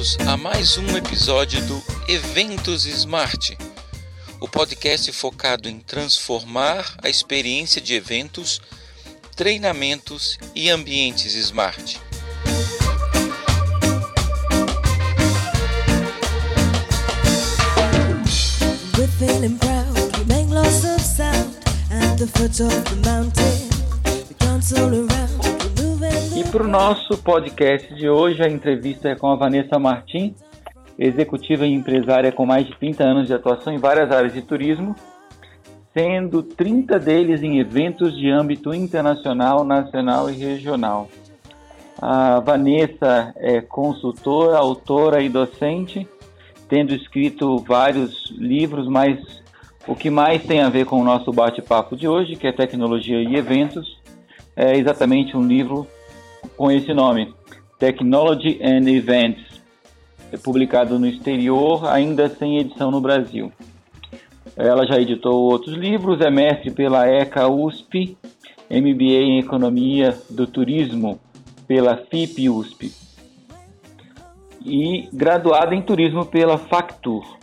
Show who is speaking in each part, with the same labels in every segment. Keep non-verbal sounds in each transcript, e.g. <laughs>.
Speaker 1: bem-vindos a mais um episódio do Eventos Smart, o podcast focado em transformar a experiência de eventos, treinamentos e ambientes smart. Para o nosso podcast de hoje, a entrevista é com a Vanessa Martim, executiva e empresária com mais de 30 anos de atuação em várias áreas de turismo, sendo 30 deles em eventos de âmbito internacional, nacional e regional. A Vanessa é consultora, autora e docente, tendo escrito vários livros, mas o que mais tem a ver com o nosso bate-papo de hoje, que é tecnologia e eventos, é exatamente um livro com esse nome, Technology and Events, é publicado no exterior, ainda sem edição no Brasil. Ela já editou outros livros, é mestre pela ECA USP, MBA em Economia do Turismo pela FIP USP e graduada em Turismo pela Factur.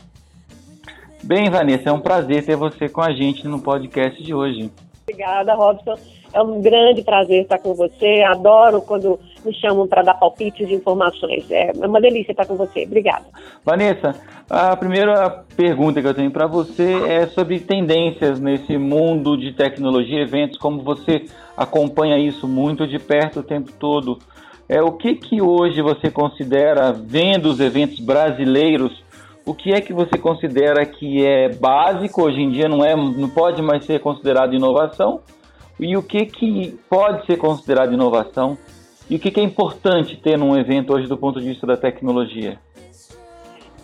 Speaker 1: Bem, Vanessa, é um prazer ter você com a gente no podcast de hoje.
Speaker 2: Obrigada, Robson. É um grande prazer estar com você. Adoro quando me chamam para dar palpites de informações. É uma delícia estar com você. Obrigada.
Speaker 1: Vanessa, a primeira pergunta que eu tenho para você é sobre tendências nesse mundo de tecnologia, eventos, como você acompanha isso muito de perto o tempo todo. É o que que hoje você considera vendo os eventos brasileiros? O que é que você considera que é básico hoje em dia não é, não pode mais ser considerado inovação? E o que, que pode ser considerado inovação e o que, que é importante ter num evento hoje do ponto de vista da tecnologia?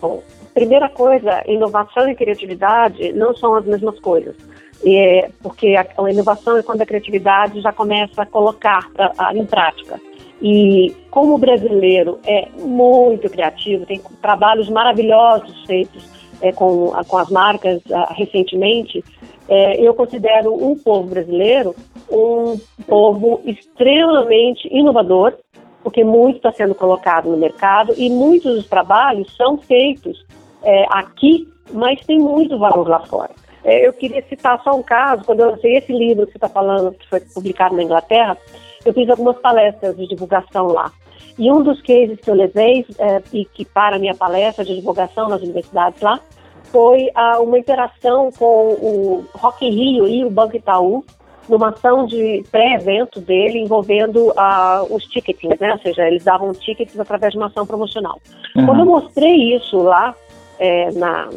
Speaker 2: Bom, primeira coisa, inovação e criatividade não são as mesmas coisas. É, porque a, a, inovação é quando a criatividade já começa a colocar a, em prática. E como o brasileiro é muito criativo, tem trabalhos maravilhosos feitos é, com, com as marcas uh, recentemente, é, eu considero o povo brasileiro um povo extremamente inovador, porque muito está sendo colocado no mercado e muitos dos trabalhos são feitos é, aqui, mas tem muito valor lá fora. É, eu queria citar só um caso, quando eu lancei esse livro que você está falando, que foi publicado na Inglaterra, eu fiz algumas palestras de divulgação lá. E um dos cases que eu levei, é, e que para a minha palestra de divulgação nas universidades lá, foi ah, uma interação com o Rock in Rio e o Banco Itaú, numa ação de pré-evento dele envolvendo ah, os tickets, né? Ou seja, eles davam tickets através de uma ação promocional. Uhum. Quando eu mostrei isso lá é, na,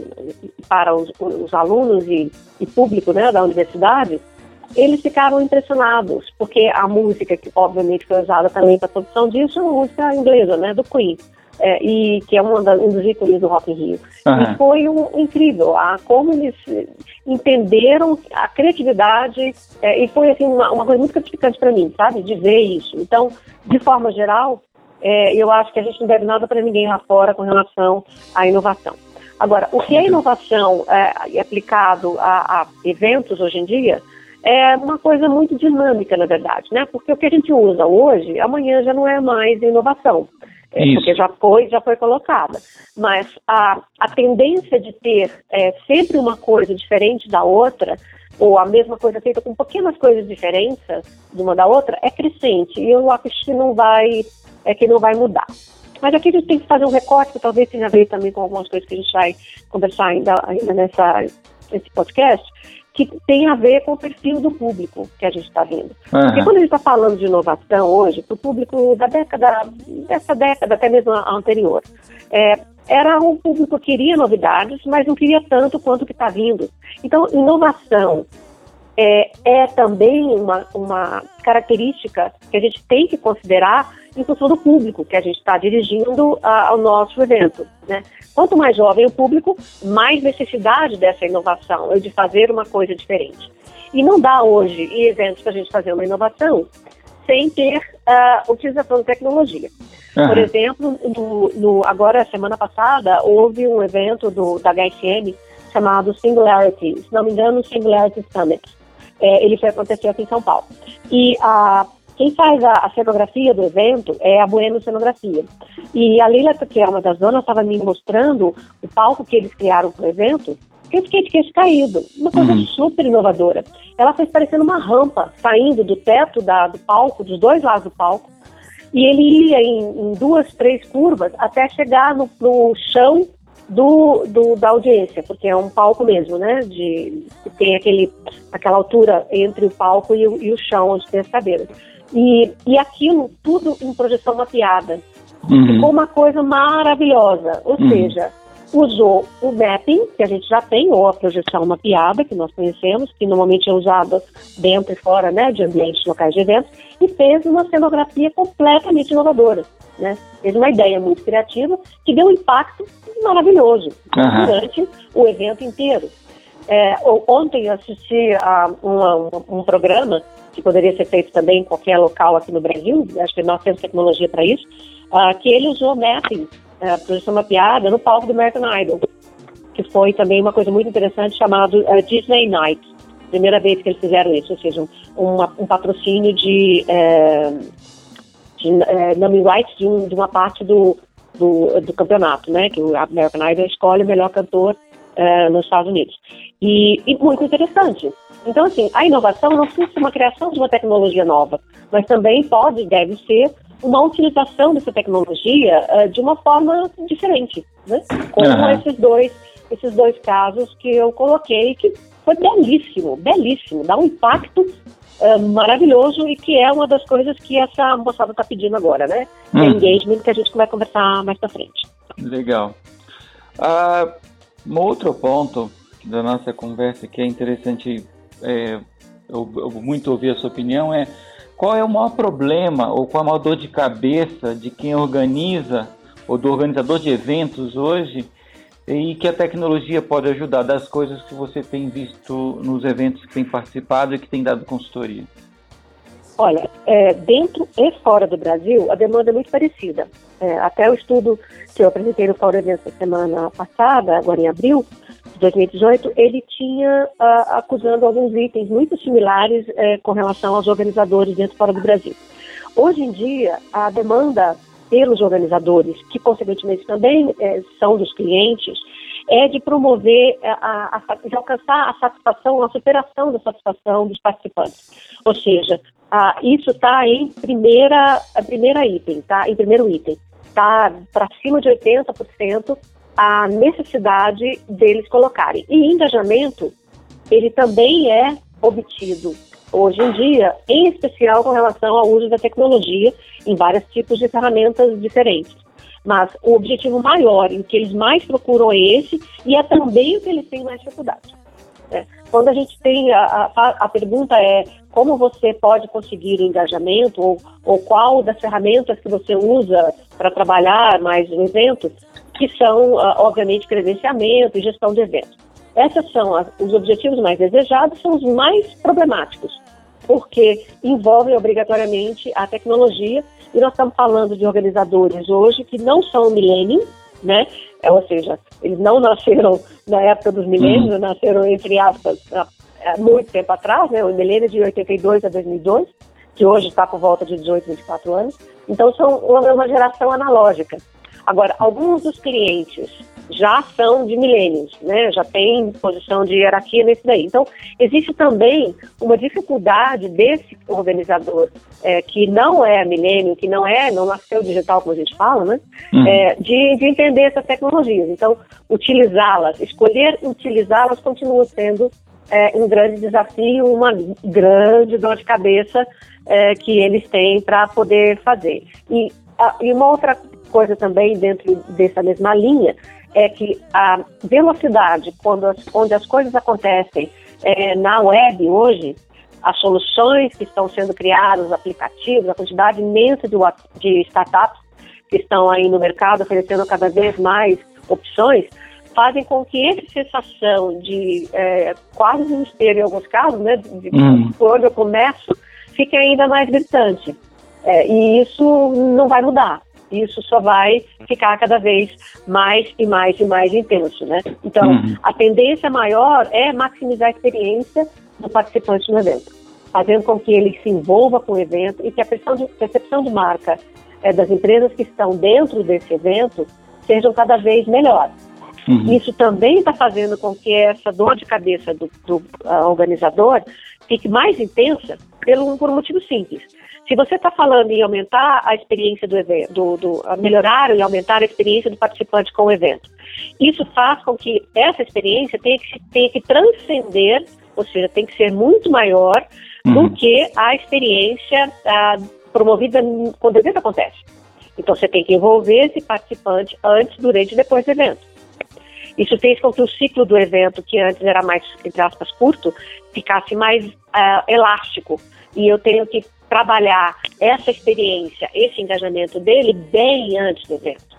Speaker 2: para os, os alunos e, e, público né, da universidade, eles ficaram impressionados, porque a música que obviamente foi usada também para a produção disso é uma música inglesa, né, do Queen é, e que é um, um, dos ícones do Rock in Rio. Uhum. E foi um, incrível a, como eles entenderam a criatividade é, e foi assim uma, uma coisa muito gratificante para mim, sabe, de ver isso. Então, de forma geral, é, eu acho que a gente não deve nada para ninguém lá fora com relação à inovação. Agora, o que é inovação é, aplicado a, a eventos hoje em dia é uma coisa muito dinâmica, na verdade, né? Porque o que a gente usa hoje, amanhã já não é mais inovação é, porque já foi, já foi colocada. Mas a, a tendência de ter é, sempre uma coisa diferente da outra, ou a mesma coisa feita com pequenas coisas diferentes de uma da outra, é crescente. E eu acho que não vai, é que não vai mudar. Mas aqui a gente tem que fazer um recorte, que talvez tenha a ver também com algumas coisas que a gente vai conversar ainda, ainda nessa, nesse podcast, que tem a ver com o perfil do público que a gente está vendo. Uhum. Porque quando a gente está falando de inovação hoje, para o público da década, dessa década, até mesmo a anterior, é, era um público que queria novidades, mas não queria tanto quanto o que está vindo. Então, inovação é, é também uma, uma característica que a gente tem que considerar em função do público que a gente está dirigindo a, ao nosso evento. Né? Quanto mais jovem o público, mais necessidade dessa inovação de fazer uma coisa diferente. E não dá hoje, em eventos, para a gente fazer uma inovação sem ter uh, utilização de tecnologia. Uhum. Por exemplo, no, no, agora, semana passada, houve um evento do, da HSM chamado Singularity, se não me engano, Singularity Summit. É, ele foi acontecer aqui em São Paulo. E a quem faz a, a, cenografia do evento é a Bueno Cenografia. E a Leila, que é uma das donas, estava me mostrando o palco que eles criaram para o evento, que eu fiquei de queixo caído. Uma coisa uhum. super inovadora. Ela fez parecendo uma rampa saindo do teto da, do palco, dos dois lados do palco, e ele ia em, em duas, três curvas até chegar no, no chão do, do, da audiência, porque é um palco mesmo, né? De, tem aquele, aquela altura entre o palco e o, e o chão, onde tem as cadeiras. E, e aquilo tudo em projeção mapeada. Uhum. Ficou uma coisa maravilhosa. Ou uhum. seja, usou o mapping, que a gente já tem, ou a projeção mapeada, que nós conhecemos, que normalmente é usada dentro e fora né, de ambientes locais de eventos, e fez uma cenografia completamente inovadora. Né? Fez uma ideia muito criativa que deu um impacto maravilhoso uhum. durante o evento inteiro. É, ontem eu assisti a uma, um, um programa que poderia ser feito também em qualquer local aqui no Brasil, acho que nós temos tecnologia para isso, uh, que ele usou mapping, uh, projeção mapeada, no palco do American Idol, que foi também uma coisa muito interessante chamado uh, Disney Night. Primeira vez que eles fizeram isso, ou seja, um, um patrocínio de, uh, de uh, naming rights de, um, de, uma parte do, do, do, campeonato, né? Que o American Idol escolhe o melhor cantor uh, nos Estados Unidos. E, e muito interessante. Então, assim, a inovação não precisa ser uma criação de uma tecnologia nova, mas também pode, deve ser uma utilização dessa tecnologia uh, de uma forma diferente, né? Como uhum. esses dois esses dois casos que eu coloquei, que foi belíssimo, belíssimo, dá um impacto uh, maravilhoso e que é uma das coisas que essa moçada está pedindo agora, né? Hum. É engagement que a gente vai conversar mais para frente.
Speaker 1: Legal. Uh, um outro ponto da nossa conversa que é interessante é, eu, eu muito ouvir a sua opinião é qual é o maior problema ou qual é a maior dor de cabeça de quem organiza ou do organizador de eventos hoje e que a tecnologia pode ajudar das coisas que você tem visto nos eventos que tem participado e que tem dado consultoria?
Speaker 2: Olha, é, dentro e fora do Brasil, a demanda é muito parecida. É, até o estudo que eu apresentei no Fórum Eventos semana passada, agora em abril, 2018, ele tinha uh, acusando alguns itens muito similares uh, com relação aos organizadores dentro e fora do Brasil. Hoje em dia, a demanda pelos organizadores, que consequentemente também uh, são dos clientes, é de promover, a, a, de alcançar a satisfação, a superação da satisfação dos participantes. Ou seja, isso está em primeira, primeira item, tá? Em primeiro item, está para cima de 80% a necessidade deles colocarem. E engajamento, ele também é obtido hoje em dia, em especial com relação ao uso da tecnologia em vários tipos de ferramentas diferentes. Mas o objetivo maior, em que eles mais procuram é esse, e é também o que eles têm mais dificuldade. É. Quando a gente tem, a, a, a, pergunta é como você pode conseguir o engajamento, ou, ou qual das ferramentas que você usa para trabalhar mais no evento, que são, ah, obviamente, credenciamento e gestão de eventos. Esses são as, os objetivos mais desejados, são os mais problemáticos, porque envolvem obrigatoriamente a tecnologia, e nós estamos falando de organizadores hoje que não são milênios, né? É, ou seja, eles não nasceram na época dos milênios, uhum. nasceram, entre aspas, há, há muito tempo atrás, né? O milênio de 82 a 2002, que hoje está por volta de 18, 24 anos. Então, são uma, uma geração analógica. Agora, alguns dos clientes já são de milênios, né? Já tem posição de hierarquia nesse daí. Então, existe também uma dificuldade desse organizador é, que não é milênio, que não é, não nasceu digital, como a gente fala, né? Uhum. É, de, de entender essas tecnologias. Então, utilizá-las, escolher utilizá-las continua sendo é, um grande desafio, uma grande dor de cabeça é, que eles têm para poder fazer. E, a, e uma outra coisa também dentro dessa mesma linha é que a velocidade, quando as, onde as coisas acontecem é, na web hoje, as soluções que estão sendo criadas, os aplicativos, a quantidade imensa de, de startups que estão aí no mercado oferecendo cada vez mais opções, fazem com que essa sensação de é, quase desespero em alguns casos, né, de, hum. quando eu começo, fique ainda mais gritante. É, e isso não vai mudar isso só vai ficar cada vez mais e mais e mais intenso, né? Então, uhum. a tendência maior é maximizar a experiência do participante no evento. fazendo com que ele se envolva com o evento e que a percepção de, percepção de marca é, das empresas que estão dentro desse evento sejam cada vez melhores. Uhum. Isso também está fazendo com que essa dor de cabeça do, do uh, organizador fique mais intensa pelo, por um motivo simples. Se você está falando em aumentar a experiência do evento, do, do, melhorar e aumentar a experiência do participante com o evento, isso faz com que essa experiência tenha que, tenha que transcender, ou seja, tem que ser muito maior uhum. do que a experiência uh, promovida quando o evento acontece. Então você tem que envolver esse participante antes, durante e depois do evento. Isso fez com que o ciclo do evento, que antes era mais, entre aspas, curto, ficasse mais uh, elástico. E eu tenho que trabalhar essa experiência, esse engajamento dele bem antes do evento.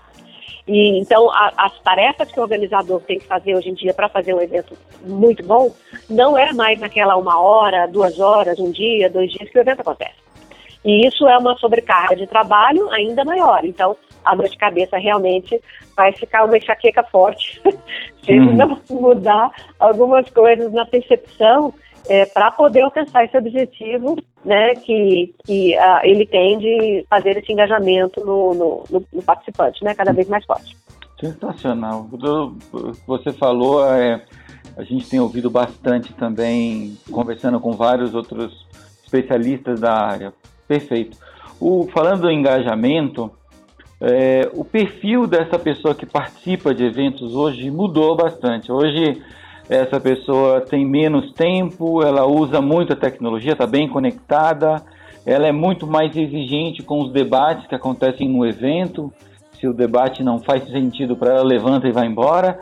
Speaker 2: E, então, a, as tarefas que o organizador tem que fazer hoje em dia para fazer um evento muito bom, não é mais naquela uma hora, duas horas, um dia, dois dias que o evento acontece. E isso é uma sobrecarga de trabalho ainda maior. Então, a dor de cabeça realmente vai ficar uma enxaqueca forte <laughs> se uhum. não mudar algumas coisas na percepção é, para poder alcançar esse objetivo né, que, que uh, ele tem de fazer esse engajamento no, no, no, no participante, né, cada vez mais forte.
Speaker 1: Sensacional. Você falou, é, a gente tem ouvido bastante também, conversando com vários outros especialistas da área. Perfeito. O, falando do engajamento, é, o perfil dessa pessoa que participa de eventos hoje mudou bastante. Hoje essa pessoa tem menos tempo, ela usa muito a tecnologia, está bem conectada, ela é muito mais exigente com os debates que acontecem no evento. Se o debate não faz sentido para ela, levanta e vai embora.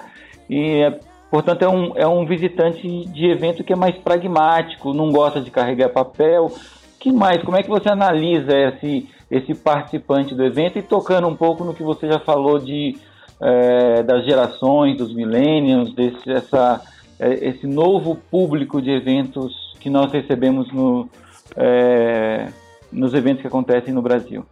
Speaker 1: E, é, portanto, é um, é um visitante de evento que é mais pragmático, não gosta de carregar papel. Que mais? Como é que você analisa esse esse participante do evento e tocando um pouco no que você já falou de é, das gerações, dos millennials, desse essa, esse novo público de eventos que nós recebemos no, é, nos eventos que acontecem no Brasil.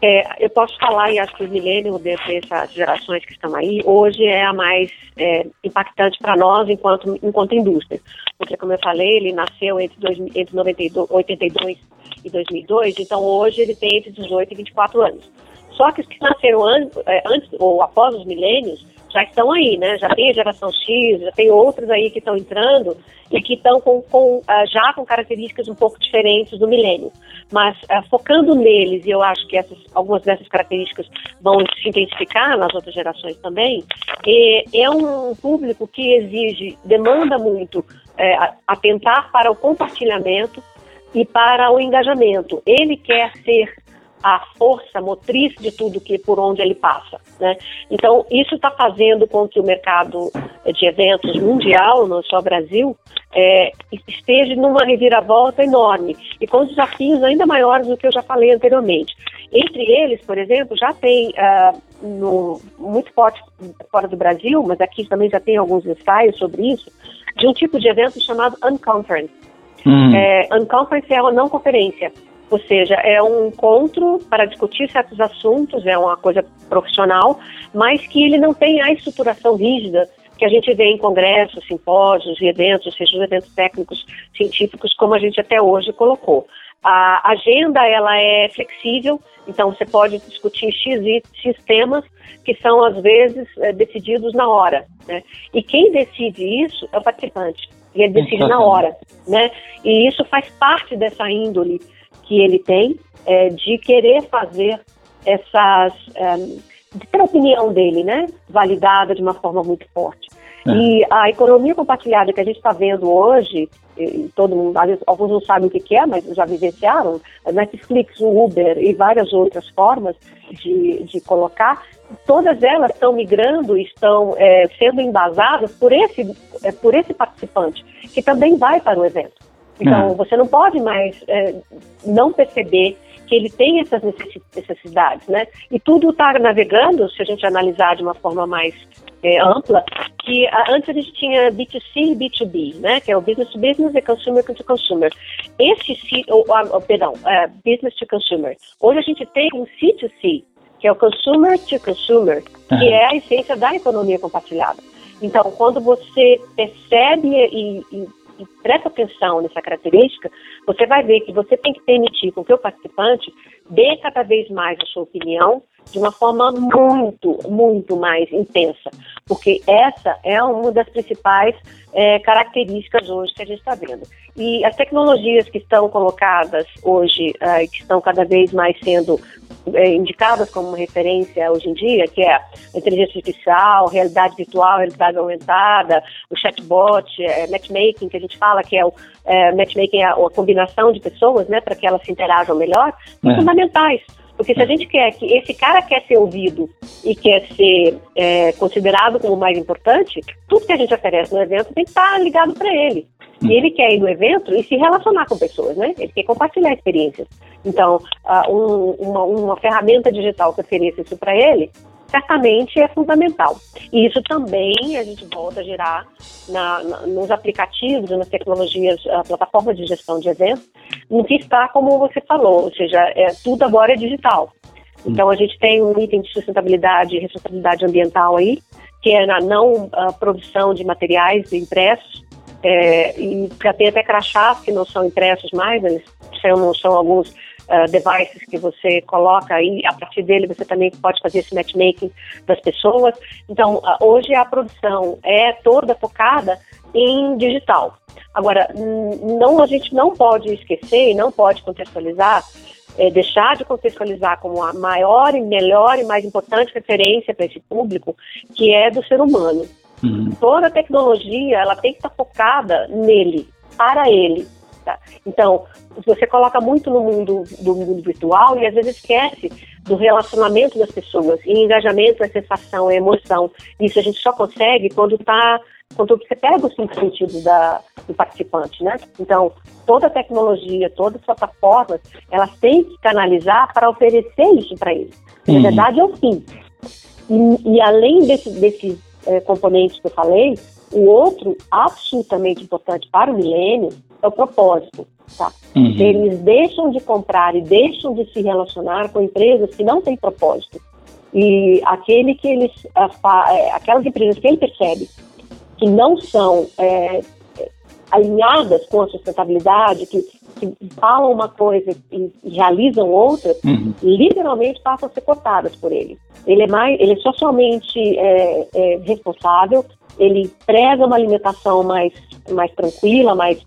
Speaker 2: É, eu posso falar, e acho que os millennials, dentre essas gerações que estão aí, hoje é a mais é, impactante para nós enquanto, enquanto indústria. Porque, como eu falei, ele nasceu entre, dois, entre 92, 82 e 2002, então hoje ele tem entre 18 e 24 anos. Só que os que nasceram an é, antes ou após os milênios já estão aí, né? Já tem a geração X, já tem outros aí que estão entrando e que estão com, com, uh, já com características um pouco diferentes do milênio. Mas uh, focando neles, e eu acho que essas, algumas dessas características vão se intensificar nas outras gerações também, é um público que exige, demanda muito é, atentar para o compartilhamento, e para o engajamento. Ele quer ser a força motriz de tudo que por onde ele passa, né? Então isso está fazendo com que o mercado de eventos mundial, não só Brasil, é, esteja numa reviravolta enorme e com desafios ainda maiores do que eu já falei anteriormente. Entre eles, por exemplo, já tem uh, no, muito forte fora do Brasil, mas aqui também já tem alguns ensaios sobre isso, de um tipo de evento chamado Unconference Hum. É, unconference é uma não conferência, ou seja, é um encontro para discutir certos assuntos, é uma coisa profissional, mas que ele não tem a estruturação rígida que a gente vê em congressos, simpósios e eventos, seja os eventos técnicos, científicos, como a gente até hoje colocou. A agenda ela é flexível, então você pode discutir X, X temas que são às vezes é, decididos na hora. Né? E quem decide isso é o participante e ele decide na hora, né? E isso faz parte dessa índole que ele tem é, de querer fazer essas é, de ter a opinião dele, né, validada de uma forma muito forte. É. E a economia compartilhada que a gente está vendo hoje, todo mundo, alguns não sabem o que, que é, mas já vivenciaram, Netflix, Uber e várias outras formas de, de colocar, todas elas estão migrando, estão é, sendo embasadas por esse, é, por esse participante, que também vai para o evento. Então, é. você não pode mais é, não perceber que ele tem essas necessidades, né? E tudo está navegando, se a gente analisar de uma forma mais é, ampla, que a, antes a gente tinha B2C e B2B, né? Que é o business to business e consumer to consumer. Esse, ou, ou, perdão, é, business to consumer. Hoje a gente tem um C2C, que é o consumer to consumer, que uhum. é a essência da economia compartilhada. Então, quando você percebe e, e e presta atenção nessa característica, você vai ver que você tem que permitir com que o participante dê cada vez mais a sua opinião de uma forma muito, muito mais intensa, porque essa é uma das principais é, características hoje que a gente está vendo. E as tecnologias que estão colocadas hoje, é, que estão cada vez mais sendo é, indicadas como referência hoje em dia, que é inteligência artificial, realidade virtual, realidade aumentada, o chatbot, é, matchmaking, que a gente fala que é o é, matchmaking, é a, a, combinação de pessoas, né, para que elas se interajam melhor, são é. fundamentais. Porque se a gente quer que esse cara quer ser ouvido e quer ser é, considerado como mais importante, tudo que a gente oferece no evento tem que estar ligado para ele. E ele quer ir no evento e se relacionar com pessoas, né? Ele quer compartilhar experiências. Então, uh, um, uma, uma ferramenta digital que ofereça isso para ele, certamente é fundamental. E isso também a gente volta a gerar na, na, nos aplicativos, nas tecnologias, plataformas de gestão de eventos, no que está, como você falou, ou seja, é, tudo agora é digital. Então a gente tem um item de sustentabilidade e responsabilidade ambiental aí, que é na não uh, produção de materiais impressos, é, e já tem até crachás que não são impressos mais, eles são, são alguns uh, devices que você coloca aí, a partir dele você também pode fazer esse matchmaking das pessoas. Então, uh, hoje a produção é toda focada em digital. Agora, não, a gente não pode esquecer e não pode contextualizar, é, deixar de contextualizar como a maior e melhor e mais importante referência para esse público, que é do ser humano. Uhum. Toda tecnologia ela tem que estar focada nele, para ele. Tá? Então, você coloca muito no mundo do mundo virtual e às vezes esquece do relacionamento das pessoas. E engajamento é sensação, é emoção. Isso a gente só consegue quando tá quando você pega os cinco sentidos da, do participante, né? Então, toda tecnologia, todas as plataformas, elas têm que canalizar para oferecer isso para eles. Na uhum. verdade, é o fim. E, e além desse, desses é, componentes que eu falei, o outro absolutamente importante para o milênio é o propósito. Tá? Uhum. Eles deixam de comprar e deixam de se relacionar com empresas que não têm propósito. E aquele que eles, é, aquelas empresas que ele percebe que não são é, alinhadas com a sustentabilidade, que, que falam uma coisa e, e realizam outra, uhum. literalmente passam a ser cortadas por ele. Ele é mais, ele é socialmente é, é, responsável, ele preza uma alimentação mais, mais tranquila, mais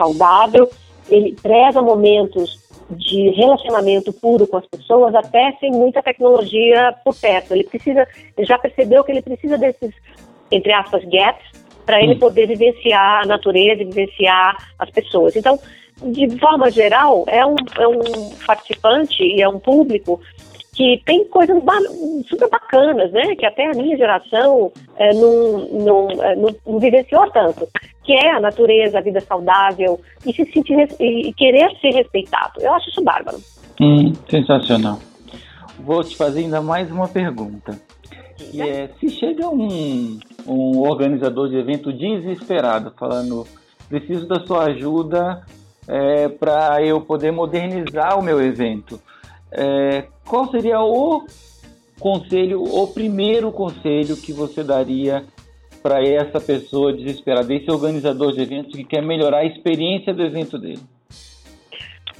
Speaker 2: saudável, ele preza momentos de relacionamento puro com as pessoas, até sem muita tecnologia por perto. Ele precisa, ele já percebeu que ele precisa desses, entre aspas, gaps, para ele hum. poder vivenciar a natureza, vivenciar as pessoas. Então, de forma geral, é um, é um participante e é um público que tem coisas ba super bacanas, né? Que até a minha geração é, não, não, é, não, não, vivenciou tanto, que é a natureza, a vida saudável e se sentir e querer ser respeitado. Eu acho isso bárbaro.
Speaker 1: Hum, sensacional. Vou te fazer ainda mais uma pergunta. Que é, se chega um, um organizador de evento desesperado, falando preciso da sua ajuda é, para eu poder modernizar o meu evento é, qual seria o conselho, o primeiro conselho que você daria para essa pessoa desesperada, esse organizador de eventos que quer melhorar a experiência do evento dele?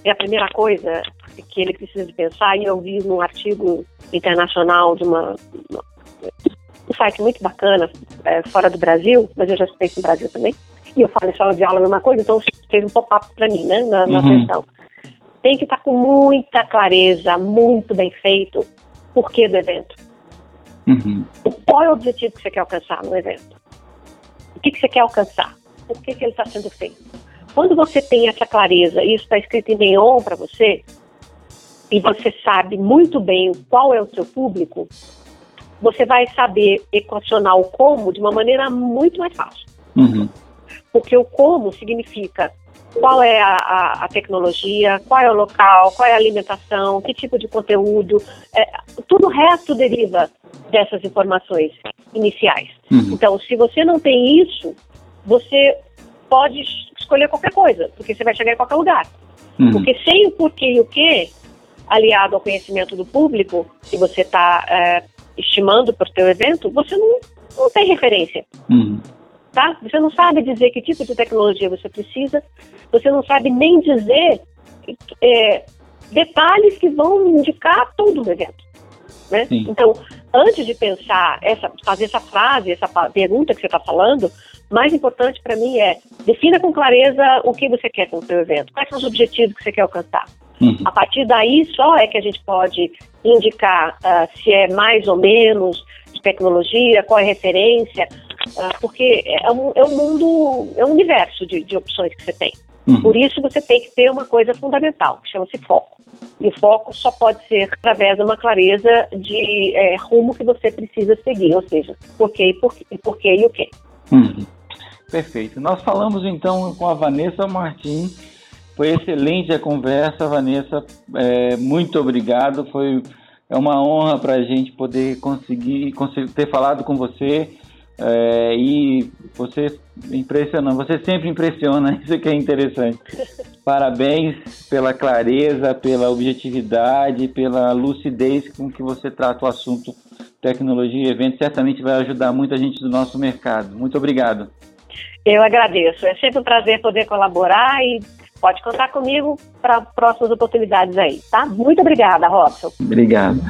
Speaker 2: É a primeira coisa que ele precisa pensar, e eu vi num artigo internacional de uma, uma um site muito bacana, é, fora do Brasil, mas eu já sei no Brasil também, e eu falo em sala de aula a mesma coisa, então fez um pop-up para mim, né, na, na uhum. sessão tem que estar com muita clareza, muito bem feito, por que do evento. Uhum. Qual é o objetivo que você quer alcançar no evento? O que, que você quer alcançar? Por que, que ele está sendo feito? Quando você tem essa clareza, e isso está escrito em neon para você, e você sabe muito bem qual é o seu público, você vai saber equacionar o como de uma maneira muito mais fácil. Uhum. Porque o como significa qual é a, a, a, tecnologia, qual é o local, qual é a alimentação, que tipo de conteúdo. É, tudo o resto deriva dessas informações iniciais. Uhum. Então, se você não tem isso, você pode escolher qualquer coisa, porque você vai chegar em qualquer lugar. Uhum. Porque sem o porquê e o que, aliado ao conhecimento do público, que você está é, estimando para o seu evento, você não, não tem referência. Uhum. Tá? Você não sabe dizer que tipo de tecnologia você precisa, você não sabe nem dizer é, detalhes que vão indicar tudo no evento. Né? Então, antes de pensar, essa, fazer essa frase, essa pergunta que você está falando, mais importante para mim é defina com clareza o que você quer com o seu evento, quais são os objetivos que você quer alcançar. Uhum. A partir daí só é que a gente pode indicar uh, se é mais ou menos de tecnologia, qual é a referência, porque é um, é um mundo, é um universo de, de opções que você tem. Uhum. Por isso você tem que ter uma coisa fundamental, que chama-se foco. E o foco só pode ser através de uma clareza de é, rumo que você precisa seguir, ou seja, por quê, por, por quê e o quê.
Speaker 1: Uhum. Perfeito. Nós falamos então com a Vanessa Martins. Foi excelente a conversa, Vanessa. É, muito obrigado. Foi é uma honra para a gente poder conseguir, conseguir, ter falado com você. É, e você impressiona, você sempre impressiona, <laughs> isso que é interessante. Parabéns pela clareza, pela objetividade, pela lucidez com que você trata o assunto tecnologia e eventos. Certamente vai ajudar muita gente do nosso mercado. Muito obrigado.
Speaker 2: Eu agradeço. É sempre um prazer poder colaborar e pode contar comigo para próximas oportunidades aí, tá? Muito obrigada, Robson.
Speaker 1: Obrigado.